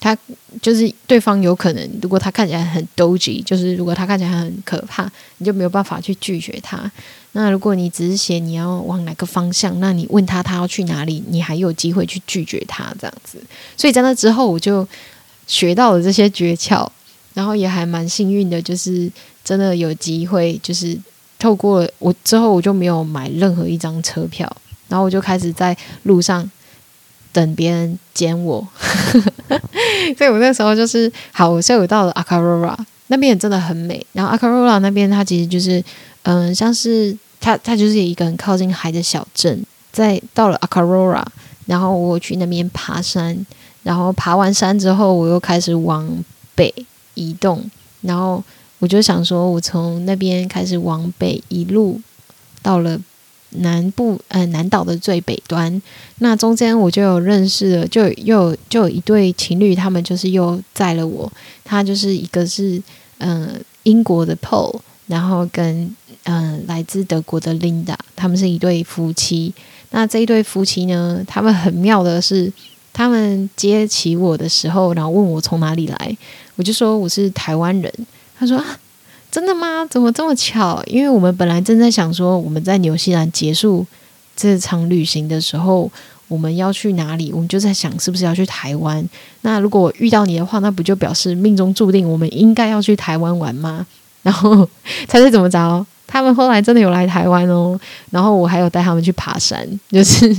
他就是对方有可能，如果他看起来很 dodgy，就是如果他看起来很可怕，你就没有办法去拒绝他。那如果你只是写你要往哪个方向，那你问他他要去哪里，你还有机会去拒绝他这样子。所以在那之后，我就学到了这些诀窍，然后也还蛮幸运的，就是真的有机会，就是透过我之后，我就没有买任何一张车票，然后我就开始在路上。等别人捡我，所以我那时候就是好，所以我到了阿卡罗拉那边也真的很美。然后阿卡罗拉那边它其实就是，嗯、像是它它就是一个很靠近海的小镇。在到了阿卡罗拉，然后我去那边爬山，然后爬完山之后，我又开始往北移动。然后我就想说，我从那边开始往北一路到了。南部呃，南岛的最北端，那中间我就有认识了，就又就有一对情侣，他们就是又载了我。他就是一个是嗯、英国的 Paul，然后跟嗯、来自德国的 Linda，他们是一对夫妻。那这一对夫妻呢，他们很妙的是，他们接起我的时候，然后问我从哪里来，我就说我是台湾人。他说啊。真的吗？怎么这么巧？因为我们本来正在想说，我们在纽西兰结束这场旅行的时候，我们要去哪里？我们就在想，是不是要去台湾？那如果我遇到你的话，那不就表示命中注定我们应该要去台湾玩吗？然后猜猜怎么着？他们后来真的有来台湾哦。然后我还有带他们去爬山，就是，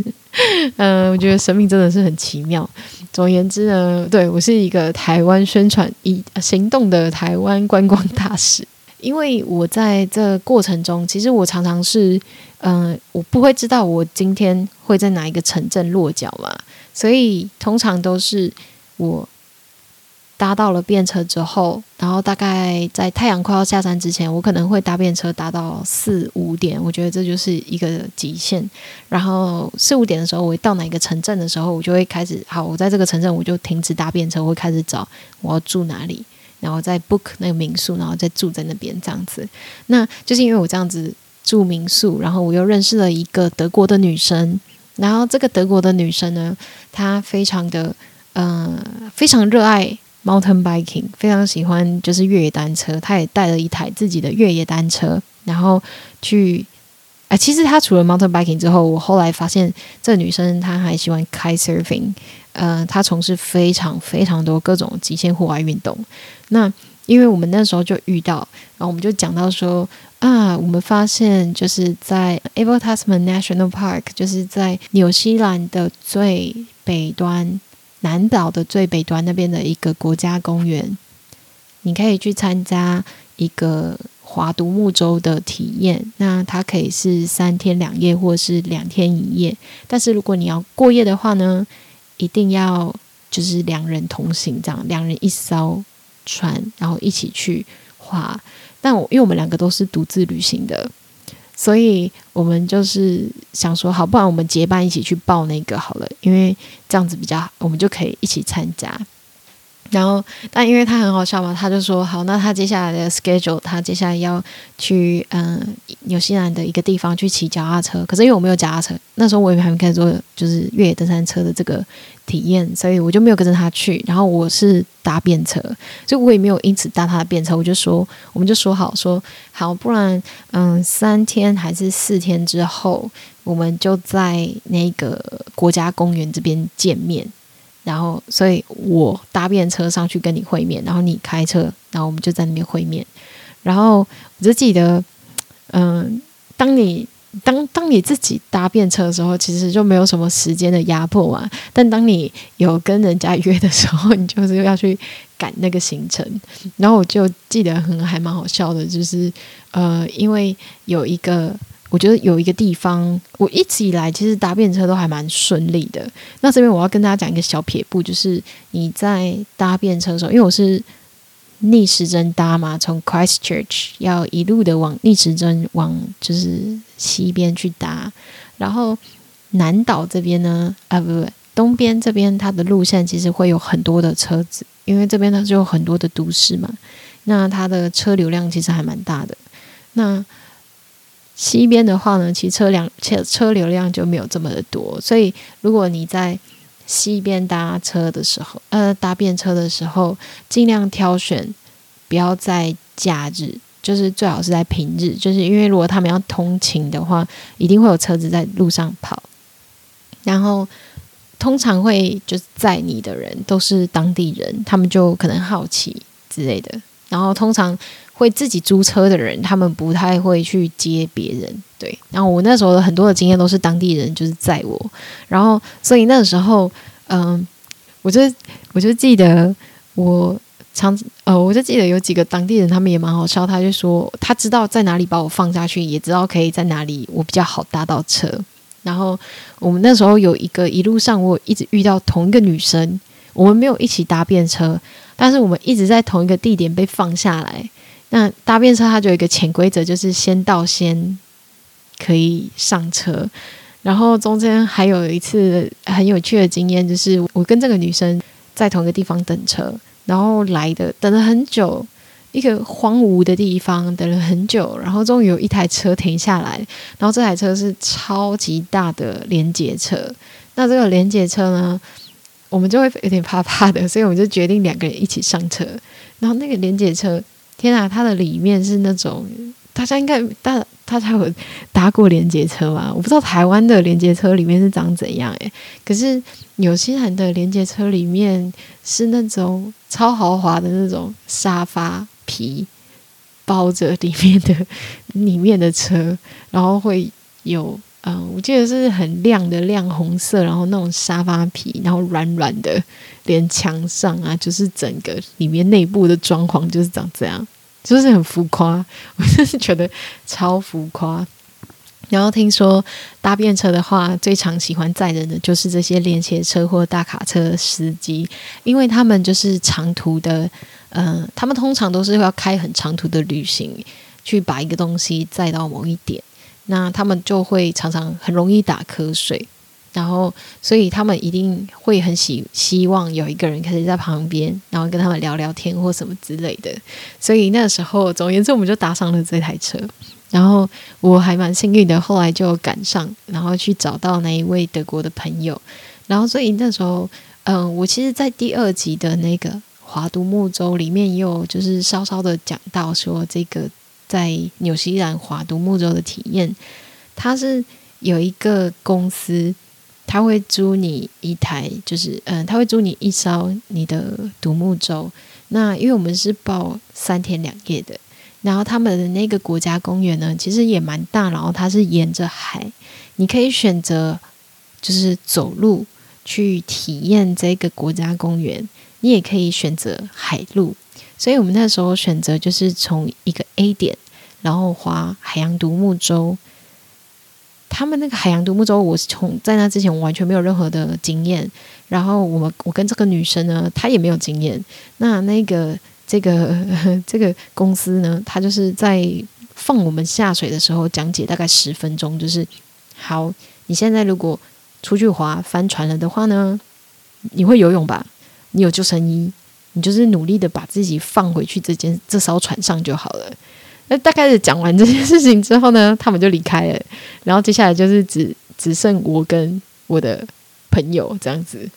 嗯、我觉得生命真的是很奇妙。总而言之呢，对，我是一个台湾宣传一行动的台湾观光大使。因为我在这过程中，其实我常常是，嗯、我不会知道我今天会在哪一个城镇落脚嘛，所以通常都是我搭到了便车之后，然后大概在太阳快要下山之前，我可能会搭便车搭到四五点，我觉得这就是一个极限。然后四五点的时候，我到哪一个城镇的时候，我就会开始，好，我在这个城镇我就停止搭便车，我会开始找我要住哪里。然后再 book 那个民宿，然后再住在那边这样子。那就是因为我这样子住民宿，然后我又认识了一个德国的女生。然后这个德国的女生呢，她非常的呃非常热爱 mountain biking，非常喜欢就是越野单车。她也带了一台自己的越野单车，然后去哎，其实她除了 mountain biking 之后，我后来发现这女生她还喜欢 kite surfing，呃，他从事非常非常多各种极限户外运动。那因为我们那时候就遇到，然后我们就讲到说啊，我们发现就是在 Abel Tasman National Park，就是在纽西兰的最北端，南岛的最北端那边的一个国家公园，你可以去参加一个划独木舟的体验。那它可以是三天两夜，或是两天一夜。但是如果你要过夜的话呢，一定要就是两人同行，这样两人一艘。船，然后一起去划。但我因为我们两个都是独自旅行的，所以我们就是想说，好，不然我们结伴一起去报那个好了，因为这样子比较好，我们就可以一起参加。然后，但因为他很好笑嘛，他就说好，那他接下来的 schedule，他接下来要去嗯纽西兰的一个地方去骑脚踏车。可是因为我没有脚踏车，那时候我也还没开始做就是越野登山车的这个体验，所以我就没有跟着他去。然后我是搭便车，所以我也没有因此搭他的便车。我就说，我们就说好说好，不然嗯三天还是四天之后，我们就在那个国家公园这边见面。然后，所以我搭便车上去跟你会面，然后你开车，然后我们就在那边会面。然后我就记得，嗯，当你当当你自己搭便车的时候，其实就没有什么时间的压迫嘛。但当你有跟人家约的时候，你就是要去赶那个行程。然后我就记得很还蛮好笑的，就是呃，因为有一个。我觉得有一个地方，我一直以来其实搭便车都还蛮顺利的。那这边我要跟大家讲一个小撇步，就是你在搭便车的时候，因为我是逆时针搭嘛，从 Christchurch 要一路的往逆时针往就是西边去搭，然后南岛这边呢，啊不不，东边这边它的路线其实会有很多的车子，因为这边它就有很多的都市嘛，那它的车流量其实还蛮大的。那西边的话呢，其实车辆车车流量就没有这么的多，所以如果你在西边搭车的时候，呃，搭便车的时候，尽量挑选不要在假日，就是最好是在平日，就是因为如果他们要通勤的话，一定会有车子在路上跑，然后通常会就是载你的人都是当地人，他们就可能好奇之类的，然后通常。会自己租车的人，他们不太会去接别人。对，然后我那时候很多的经验都是当地人就是载我，然后所以那个时候，嗯，我就我就记得我常呃，我就记得有几个当地人，他们也蛮好笑，他就说他知道在哪里把我放下去，也知道可以在哪里我比较好搭到车。然后我们那时候有一个一路上我一直遇到同一个女生，我们没有一起搭便车，但是我们一直在同一个地点被放下来。那搭便车它就有一个潜规则，就是先到先可以上车。然后中间还有一次很有趣的经验，就是我跟这个女生在同一个地方等车，然后来的等了很久，一个荒芜的地方等了很久，然后终于有一台车停下来，然后这台车是超级大的连接车。那这个连接车呢，我们就会有点怕怕的，所以我们就决定两个人一起上车。然后那个连接车。天啊，它的里面是那种大家应该大大家有搭过连接车吧？我不知道台湾的连接车里面是长怎样诶，可是纽西兰的连接车里面是那种超豪华的那种沙发皮包着里面的里面的车，然后会有嗯，我记得是很亮的亮红色，然后那种沙发皮，然后软软的，连墙上啊，就是整个里面内部的装潢就是长这样。就是很浮夸，我就是觉得超浮夸。然后听说搭便车的话，最常喜欢载人的就是这些连结车或大卡车司机，因为他们就是长途的，嗯、他们通常都是要开很长途的旅行，去把一个东西载到某一点，那他们就会常常很容易打瞌睡。然后，所以他们一定会很希希望有一个人可以在旁边，然后跟他们聊聊天或什么之类的。所以那时候，总而言之，我们就搭上了这台车。然后我还蛮幸运的，后来就赶上，然后去找到那一位德国的朋友。然后，所以那时候，嗯、我其实，在第二集的那个华都木舟里面，也有就是稍稍的讲到说，这个在纽西兰划独木舟的体验。它是有一个公司，他会租你一台，就是嗯，他会租你一艘你的独木舟。那因为我们是报三天两夜的，然后他们的那个国家公园呢，其实也蛮大，然后它是沿着海，你可以选择就是走路去体验这个国家公园，你也可以选择海路。所以我们那时候选择就是从一个 A 点，然后划海洋独木舟。他们那个海洋独木舟，我是从在那之前我完全没有任何的经验。然后我们我跟这个女生呢，她也没有经验。那那个这个 这个公司呢，她就是在放我们下水的时候讲解大概十分钟，就是好，你现在如果出去划翻船了的话呢，你会游泳吧？你有救生衣。你就是努力的把自己放回去这间这艘船上就好了。那大概是讲完这件事情之后呢，他们就离开了。然后接下来就是只只剩我跟我的朋友这样子。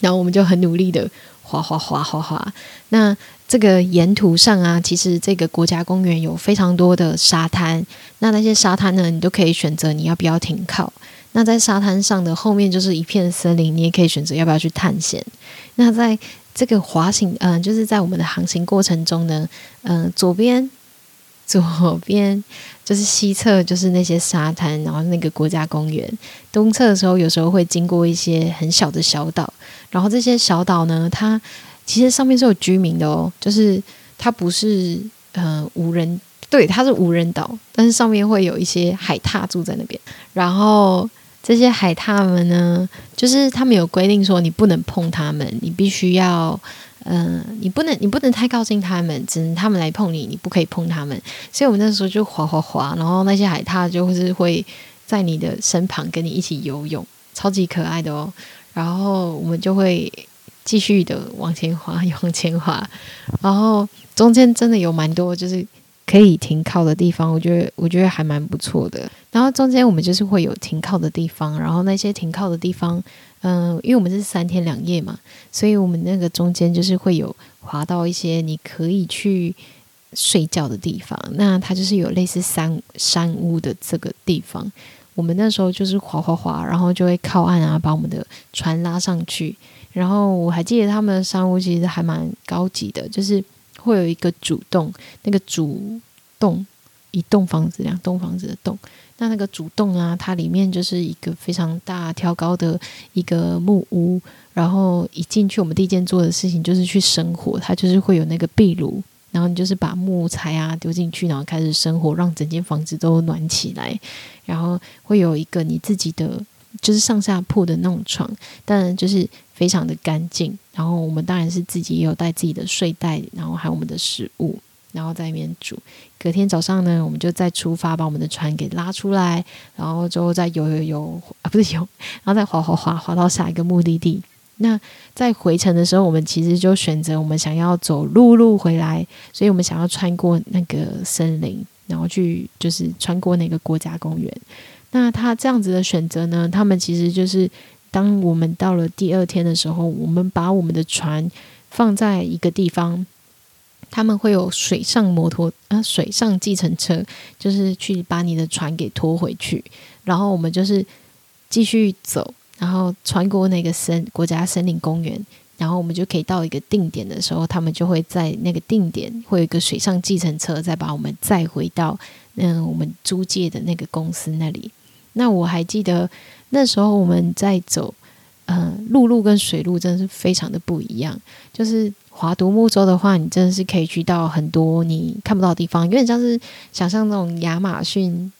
然后我们就很努力的划划划划划。那这个沿途上啊，其实这个国家公园有非常多的沙滩。那那些沙滩呢，你都可以选择你要不要停靠。那在沙滩上的后面就是一片森林，你也可以选择要不要去探险。那在这个滑行，嗯、就是在我们的航行过程中呢，嗯、左边左边就是西侧，就是那些沙滩，然后那个国家公园。东侧的时候，有时候会经过一些很小的小岛，然后这些小岛呢，它其实上面是有居民的哦，就是它不是呃无人，对，它是无人岛，但是上面会有一些海獭住在那边，然后。这些海獭们呢，就是他们有规定说，你不能碰它们，你必须要，嗯、你不能，你不能太靠近他们，只能他们来碰你，你不可以碰他们。所以我们那时候就滑滑滑，然后那些海獭就是会在你的身旁跟你一起游泳，超级可爱的哦。然后我们就会继续的往前滑，往前滑，然后中间真的有蛮多就是。可以停靠的地方，我觉得我觉得还蛮不错的。然后中间我们就是会有停靠的地方，然后那些停靠的地方，嗯、因为我们是三天两夜嘛，所以我们那个中间就是会有滑到一些你可以去睡觉的地方。那它就是有类似山山屋的这个地方。我们那时候就是滑滑滑，然后就会靠岸啊，把我们的船拉上去。然后我还记得他们的山屋其实还蛮高级的，就是。会有一个主栋，那个主栋一栋房子，两栋房子的栋。那那个主栋啊，它里面就是一个非常大挑高的一个木屋。然后一进去，我们第一件做的事情就是去生火。它就是会有那个壁炉，然后你就是把木材啊丢进去，然后开始生火，让整间房子都暖起来。然后会有一个你自己的。就是上下铺的那种床，当然就是非常的干净。然后我们当然是自己也有带自己的睡袋，然后还有我们的食物，然后在里面煮。隔天早上呢，我们就再出发，把我们的船给拉出来，然后之后再游游游啊，不是游，然后再滑滑滑滑到下一个目的地。那在回程的时候，我们其实就选择我们想要走陆路回来，所以我们想要穿过那个森林，然后去就是穿过那个国家公园。那他这样子的选择呢？他们其实就是，当我们到了第二天的时候，我们把我们的船放在一个地方，他们会有水上摩托啊，水上计程车，就是去把你的船给拖回去，然后我们就是继续走，然后穿过那个森国家森林公园，然后我们就可以到一个定点的时候，他们就会在那个定点会有一个水上计程车再把我们载回到嗯、我们租借的那个公司那里。那我还记得那时候我们在走，嗯、呃，陆路跟水路真的是非常的不一样。就是划独木舟的话，你真的是可以去到很多你看不到的地方，有点像是想象那种亚马逊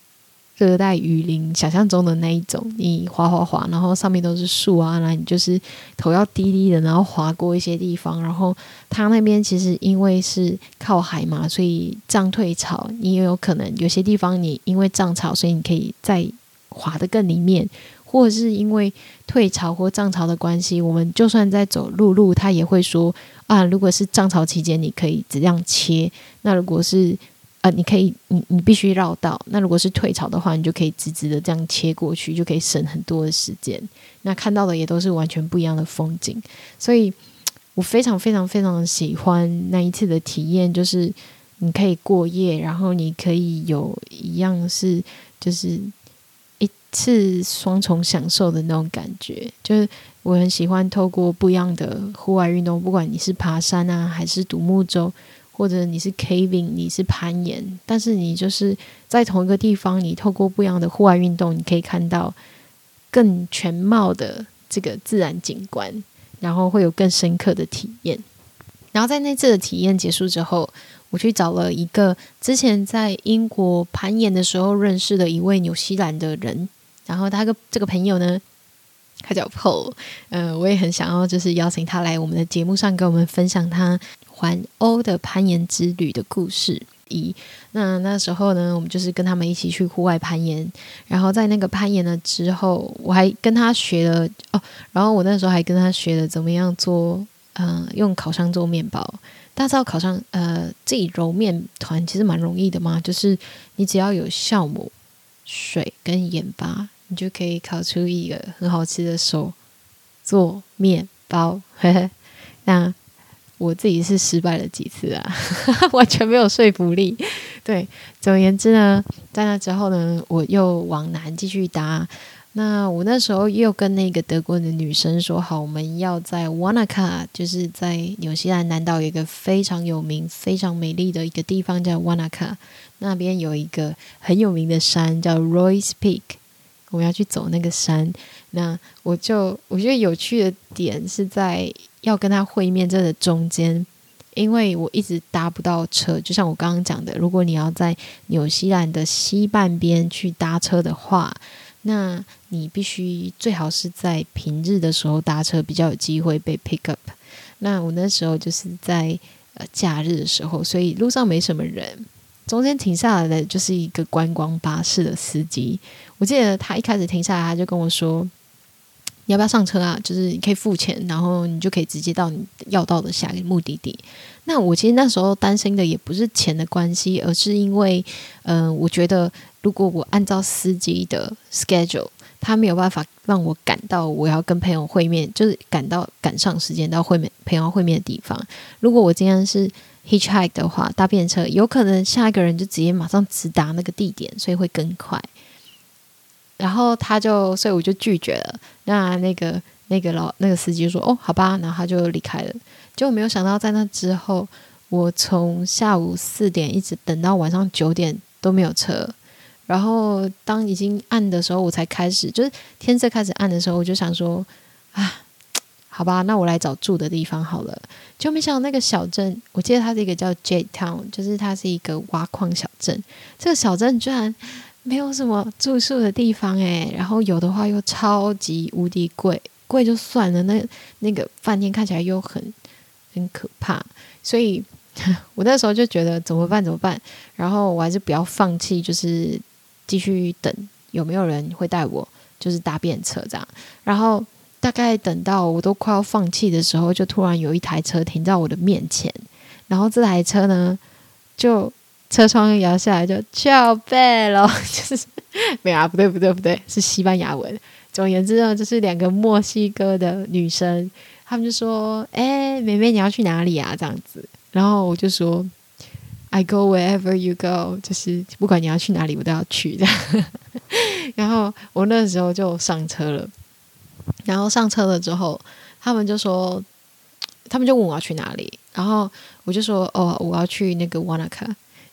热带雨林，想象中的那一种。你划划划，然后上面都是树啊，然后你就是头要低低的，然后划过一些地方。然后它那边其实因为是靠海嘛，所以涨退潮，你也有可能有些地方你因为涨潮，所以你可以再滑得更里面，或者是因为退潮或涨潮的关系，我们就算在走陆路，他也会说啊，如果是涨潮期间，你可以这样切；那如果是啊，你可以你你必须绕道；那如果是退潮的话，你就可以直直的这样切过去，就可以省很多的时间。那看到的也都是完全不一样的风景，所以我非常非常非常喜欢那一次的体验，就是你可以过夜，然后你可以有一样是就是。是双重享受的那种感觉。就是我很喜欢透过不一样的户外运动，不管你是爬山啊，还是独木舟，或者你是 caving，你是攀岩，但是你就是在同一个地方，你透过不一样的户外运动，你可以看到更全貌的这个自然景观，然后会有更深刻的体验。然后在那次的体验结束之后，我去找了一个之前在英国攀岩的时候认识的一位纽西兰的人，然后他个这个朋友呢，他叫 Paul，呃，我也很想要就是邀请他来我们的节目上跟我们分享他环欧的攀岩之旅的故事。一那那时候呢，我们就是跟他们一起去户外攀岩，然后在那个攀岩了之后，我还跟他学了哦，然后我那时候还跟他学了怎么样做。嗯、呃，用烤箱做面包，大家知道烤箱呃自己揉面团其实蛮容易的嘛，就是你只要有酵母、水跟盐巴，你就可以烤出一个很好吃的手做面包。那我自己是失败了几次啊，完全没有说服力。对，总而言之呢，在那之后呢，我又往南继续搭。那我那时候又跟那个德国的女生说好，我们要在瓦纳卡，就是在纽西兰南岛有一个非常有名、非常美丽的一个地方叫瓦纳卡，那边有一个很有名的山叫 Roy's Peak 我要去走那个山。那我就我觉得有趣的点是在要跟他会面这的中间，因为我一直搭不到车，就像我刚刚讲的，如果你要在纽西兰的西半边去搭车的话。那你必须最好是在平日的时候搭车，比较有机会被 pick up。那我那时候就是在呃假日的时候，所以路上没什么人。中间停下来的就是一个观光巴士的司机。我记得他一开始停下来，他就跟我说：“你要不要上车啊？就是你可以付钱，然后你就可以直接到你要到的下一个目的地。”那我其实那时候担心的也不是钱的关系，而是因为，嗯、我觉得。如果我按照司机的 schedule，他没有办法让我赶到我要跟朋友会面，就是赶到赶上时间到会面朋友会面的地方。如果我今天是 hitchhike 的话，搭便车，有可能下一个人就直接马上直达那个地点，所以会更快。然后他就，所以我就拒绝了。那那个那个老那个司机说：“哦，好吧。”然后他就离开了。结果没有想到，在那之后，我从下午四点一直等到晚上九点都没有车。然后当已经暗的时候，我才开始，就是天色开始暗的时候，我就想说，啊，好吧，那我来找住的地方好了。就没想到那个小镇，我记得它是一个叫 J Town，就是它是一个挖矿小镇。这个小镇居然没有什么住宿的地方诶，然后有的话又超级无敌贵，贵就算了，那那个饭店看起来又很很可怕，所以 我那时候就觉得怎么办？怎么办？然后我还是不要放弃，就是。继续等有没有人会带我，就是搭便车这样。然后大概等到我都快要放弃的时候，就突然有一台车停在我的面前。然后这台车呢，就车窗摇下来就翘背了，就 是没有啊，不对不对不对，是西班牙文。总而言之呢，就是两个墨西哥的女生，她们就说：“哎，妹妹你要去哪里啊？”这样子。然后我就说。I go wherever you go，就是不管你要去哪里，我都要去这样。然后我那时候就上车了，然后上车了之后，他们就说，他们就问我要去哪里，然后我就说，哦，我要去那个瓦纳卡。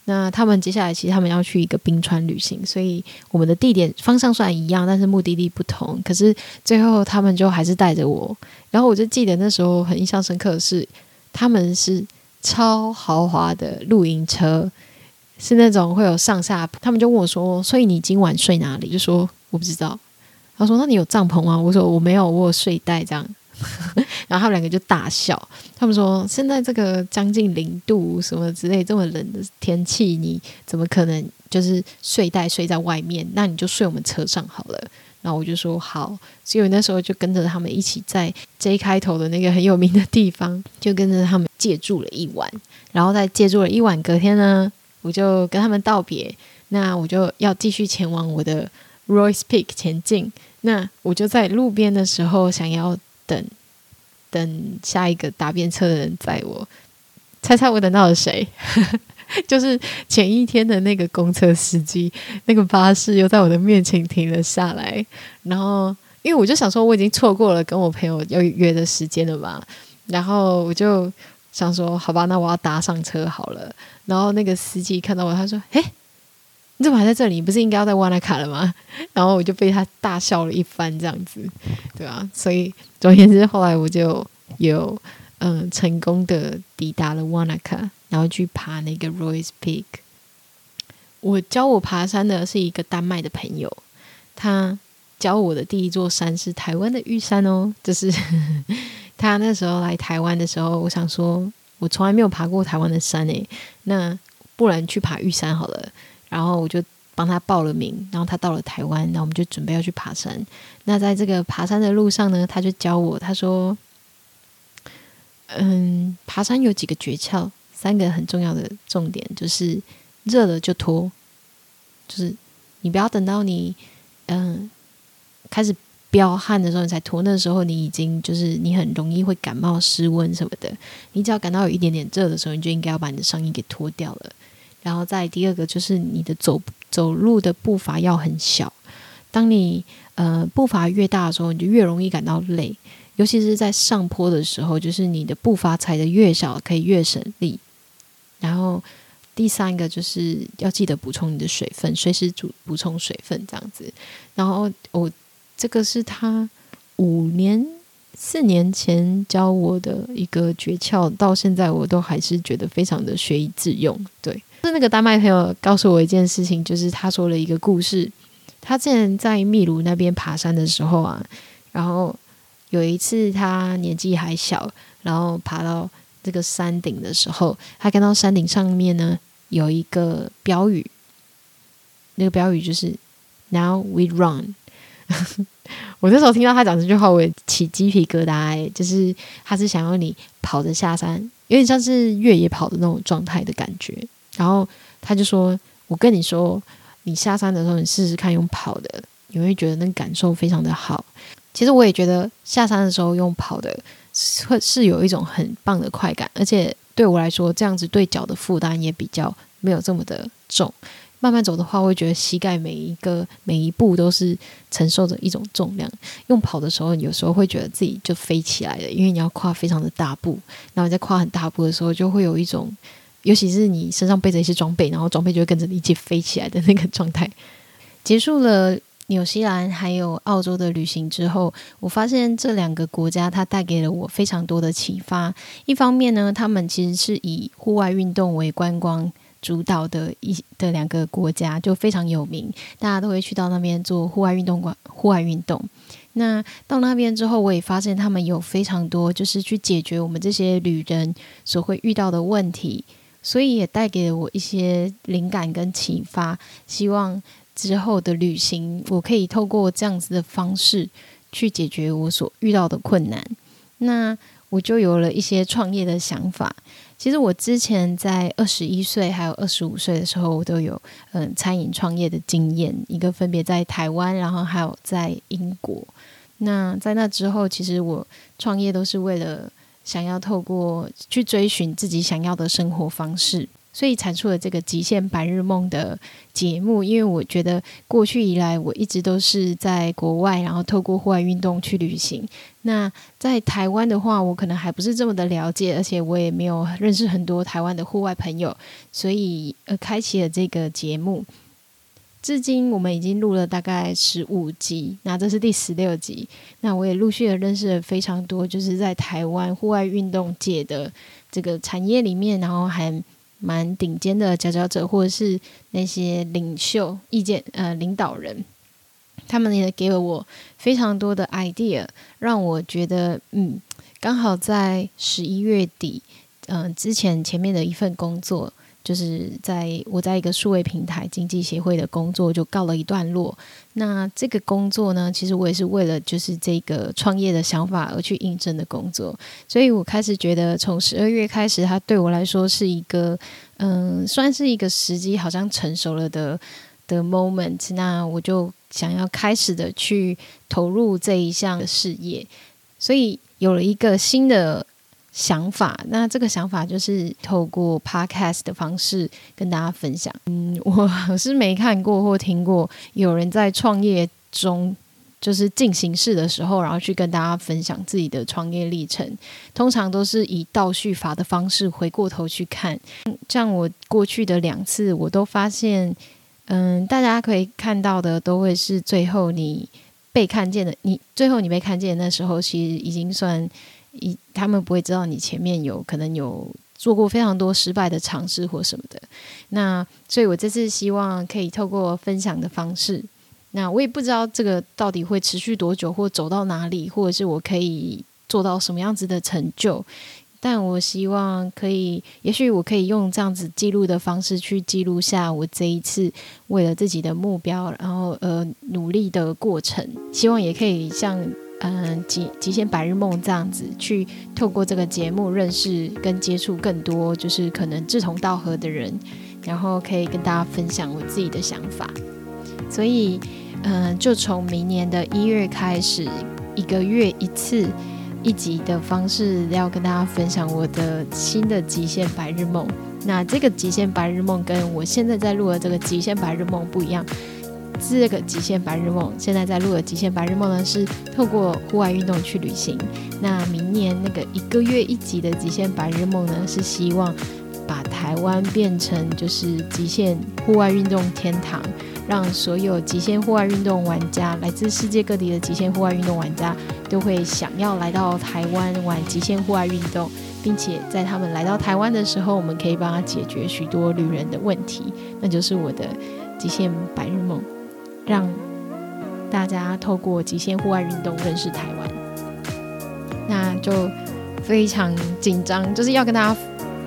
那他们接下来其实他们要去一个冰川旅行，所以我们的地点方向虽然一样，但是目的地不同。可是最后他们就还是带着我，然后我就记得那时候很印象深刻的是，他们是。超豪华的露营车，是那种会有上下。他们就问我说：“所以你今晚睡哪里？”就说我不知道。他说：“那你有帐篷吗？”我说：“我没有，我有睡袋这样。”然后他们两个就大笑。他们说：“现在这个将近零度什么之类这么冷的天气，你怎么可能就是睡袋睡在外面？那你就睡我们车上好了。”然后我就说好，所以我那时候就跟着他们一起在 J 开头的那个很有名的地方，就跟着他们借住了一晚。然后在借住了一晚，隔天呢，我就跟他们道别。那我就要继续前往我的 Royce Peak 前进。那我就在路边的时候，想要等等下一个搭便车的人载我。猜猜我等到了谁？就是前一天的那个公车司机，那个巴士又在我的面前停了下来，然后因为我就想说我已经错过了跟我朋友要约的时间了嘛，然后我就想说好吧，那我要搭上车好了。然后那个司机看到我，他说：“嘿，你怎么还在这里？你不是应该要在瓦纳卡了吗？” 然后我就被他大笑了一番，这样子，对啊。所以总而言之，后来我就有嗯、成功的抵达了瓦纳卡。然后去爬那个 Royce Peak。我教我爬山的是一个丹麦的朋友，他教我的第一座山是台湾的玉山哦。就是 他那时候来台湾的时候，我想说，我从来没有爬过台湾的山诶，那不然去爬玉山好了。然后我就帮他报了名，然后他到了台湾，然后我们就准备要去爬山。那在这个爬山的路上呢，他就教我，他说：“嗯，爬山有几个诀窍。”三个很重要的重点就是热了就脱，就是你不要等到你嗯开始飙汗的时候你才脱，那时候你已经就是你很容易会感冒失温什么的。你只要感到有一点点热的时候，你就应该要把你的上衣给脱掉了。然后再第二个就是你的走走路的步伐要很小，当你呃步伐越大的时候，你就越容易感到累，尤其是在上坡的时候，就是你的步伐踩得越小，可以越省力。然后第三个就是要记得补充你的水分，随时补补充水分这样子。然后我这个是他五年四年前教我的一个诀窍，到现在我都还是觉得非常的学以致用。对，是那个丹麦朋友告诉我一件事情，就是他说了一个故事。他之前在秘鲁那边爬山的时候啊，然后有一次他年纪还小，然后爬到。这个山顶的时候，他看到山顶上面呢有一个标语，那个标语就是 “Now we run”。我那时候听到他讲这句话，我也起鸡皮疙瘩欸。就是他是想要你跑着下山，有点像是越野跑的那种状态的感觉。然后他就说：“我跟你说，你下山的时候，你试试看用跑的，你会觉得那感受非常的好。”其实我也觉得下山的时候用跑的。会是有一种很棒的快感，而且对我来说，这样子对脚的负担也比较没有这么的重。慢慢走的话，会觉得膝盖每一个每一步都是承受着一种重量。用跑的时候，有时候会觉得自己就飞起来了，因为你要跨非常的大步。然后在跨很大步的时候，就会有一种，尤其是你身上背着一些装备，然后装备就会跟着你一起飞起来的那个状态。结束了。纽西兰还有澳洲的旅行之后，我发现这两个国家它带给了我非常多的启发。一方面呢，他们其实是以户外运动为观光主导的一的两个国家，就非常有名，大家都会去到那边做户外运动馆、户外运动。那到那边之后，我也发现他们有非常多就是去解决我们这些旅人所会遇到的问题，所以也带给了我一些灵感跟启发。希望。之后的旅行，我可以透过这样子的方式去解决我所遇到的困难。那我就有了一些创业的想法。其实我之前在二十一岁还有二十五岁的时候，我都有嗯餐饮创业的经验，一个分别在台湾，然后还有在英国。那在那之后，其实我创业都是为了想要透过去追寻自己想要的生活方式。所以产出了这个极限白日梦的节目，因为我觉得过去以来我一直都是在国外，然后透过户外运动去旅行。那在台湾的话，我可能还不是这么的了解，而且我也没有认识很多台湾的户外朋友，所以呃，开启了这个节目。至今我们已经录了大概十五集，那这是第十六集。那我也陆续的认识了非常多，就是在台湾户外运动界的这个产业里面，然后还。蛮顶尖的佼佼者，或者是那些领袖、意见呃领导人，他们也给了我非常多的 idea，让我觉得嗯，刚好在十一月底，嗯、之前前面的一份工作。就是在我在一个数位平台经济协会的工作就告了一段落。那这个工作呢，其实我也是为了就是这个创业的想法而去应征的工作。所以我开始觉得，从十二月开始，它对我来说是一个嗯，算是一个时机好像成熟了的的 moment。那我就想要开始的去投入这一项事业，所以有了一个新的。想法。那这个想法就是透过 podcast 的方式跟大家分享。嗯，我是没看过或听过有人在创业中。就是进行式的时候，然后去跟大家分享自己的创业历程，通常都是以倒叙法的方式回过头去看。像我过去的两次，我都发现，嗯，大家可以看到的都会是最后你被看见的，你最后你被看见的那时候，其实已经算一，他们不会知道你前面有可能有做过非常多失败的尝试或什么的。那所以我这次希望可以透过分享的方式。那我也不知道这个到底会持续多久，或走到哪里，或者是我可以做到什么样子的成就。但我希望可以，也许我可以用这样子记录的方式去记录下我这一次为了自己的目标，然后呃努力的过程。希望也可以像嗯、极极限白日梦这样子，去透过这个节目认识跟接触更多就是可能志同道合的人，然后可以跟大家分享我自己的想法。所以。嗯，就从明年的一月开始，一个月一次一集的方式，要跟大家分享我的新的极限白日梦。那这个极限白日梦跟我现在在录的这个极限白日梦不一样。这个极限白日梦现在在录的极限白日梦呢，是透过户外运动去旅行。那明年那个一个月一集的极限白日梦呢，是希望把台湾变成就是极限户外运动天堂。让所有极限户外运动玩家，来自世界各地的极限户外运动玩家，都会想要来到台湾玩极限户外运动，并且在他们来到台湾的时候，我们可以帮他解决许多旅人的问题。那就是我的极限白日梦，让大家透过极限户外运动认识台湾。那就非常紧张，就是要跟大家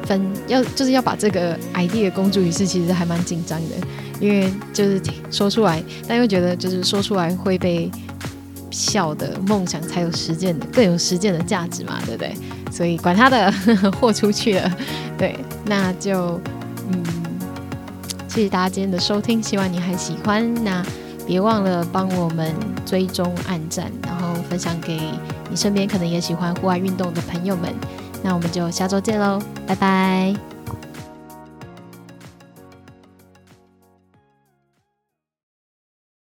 分，要就是要把这个 idea 公诸于世，其实还蛮紧张的。因为就是说出来，但又觉得就是说出来会被笑的梦想才有实践的，更有实践的价值嘛，对不对？所以管他的，豁出去了。对，那就嗯，谢谢大家今天的收听，希望你还喜欢。那别忘了帮我们追踪、按赞，然后分享给你身边可能也喜欢户外运动的朋友们。那我们就下周见喽，拜拜。